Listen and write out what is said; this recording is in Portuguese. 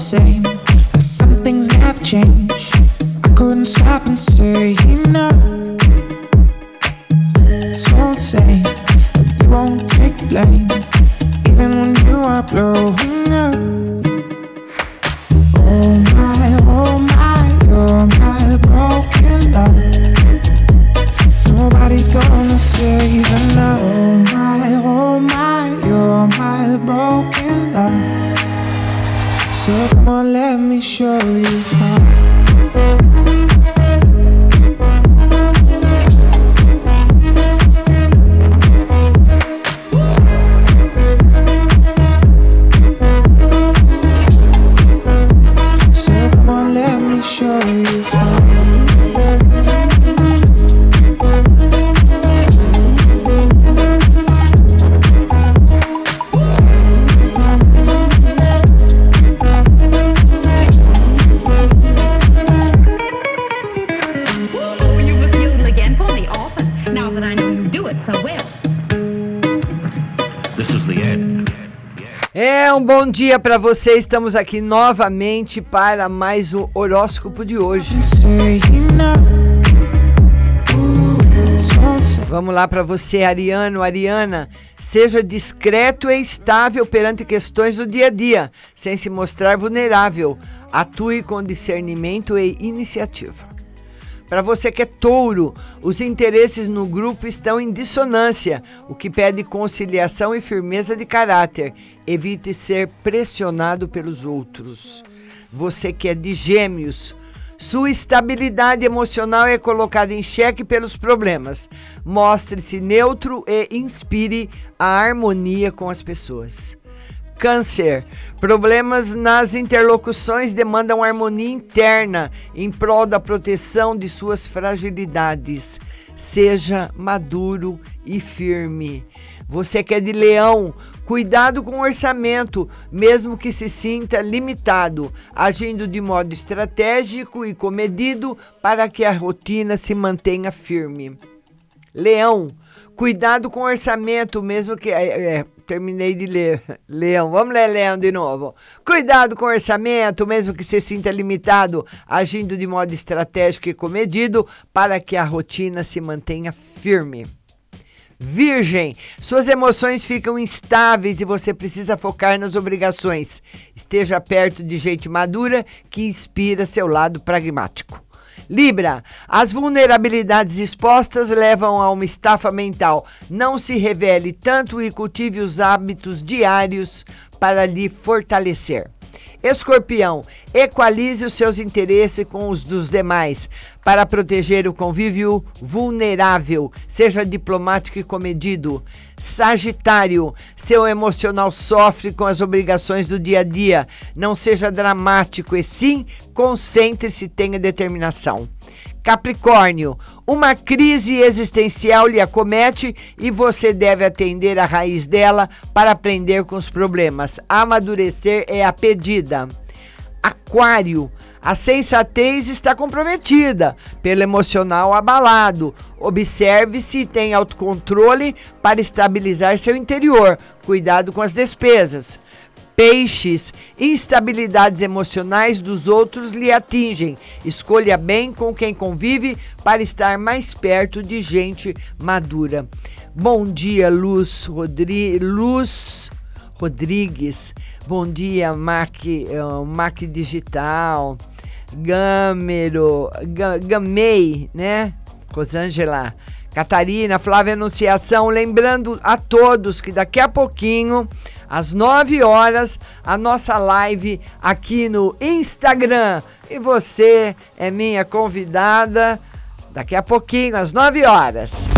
same. Some things have changed. I couldn't stop and say no. Show É um bom dia para você. Estamos aqui novamente para mais o horóscopo de hoje. Vamos lá para você, Ariano, Ariana. Seja discreto e estável perante questões do dia a dia, sem se mostrar vulnerável. Atue com discernimento e iniciativa. Para você que é touro, os interesses no grupo estão em dissonância, o que pede conciliação e firmeza de caráter. Evite ser pressionado pelos outros. Você que é de gêmeos, sua estabilidade emocional é colocada em xeque pelos problemas. Mostre-se neutro e inspire a harmonia com as pessoas. Câncer. Problemas nas interlocuções demandam harmonia interna em prol da proteção de suas fragilidades. Seja maduro e firme. Você que é de leão, cuidado com o orçamento, mesmo que se sinta limitado, agindo de modo estratégico e comedido para que a rotina se mantenha firme. Leão, cuidado com o orçamento, mesmo que. É, terminei de ler. Leão, vamos ler Leão de novo. Cuidado com o orçamento, mesmo que se sinta limitado, agindo de modo estratégico e comedido, para que a rotina se mantenha firme. Virgem, suas emoções ficam instáveis e você precisa focar nas obrigações. Esteja perto de gente madura que inspira seu lado pragmático. Libra, as vulnerabilidades expostas levam a uma estafa mental. Não se revele tanto e cultive os hábitos diários para lhe fortalecer. Escorpião, equalize os seus interesses com os dos demais para proteger o convívio vulnerável. Seja diplomático e comedido. Sagitário, seu emocional sofre com as obrigações do dia a dia. Não seja dramático e sim concentre-se tenha determinação. Capricórnio, uma crise existencial lhe acomete e você deve atender à raiz dela para aprender com os problemas. Amadurecer é a pedida. Aquário, a sensatez está comprometida pelo emocional abalado. Observe-se e tenha autocontrole para estabilizar seu interior. Cuidado com as despesas. Peixes, instabilidades emocionais dos outros lhe atingem. Escolha bem com quem convive para estar mais perto de gente madura. Bom dia, Luz, Rodri... Luz Rodrigues. Bom dia, Mac, uh, Mac Digital. Gâmero, Ga- Gamei, né? Rosângela. Catarina, Flávia Anunciação, lembrando a todos que daqui a pouquinho, às 9 horas, a nossa live aqui no Instagram. E você é minha convidada daqui a pouquinho, às 9 horas.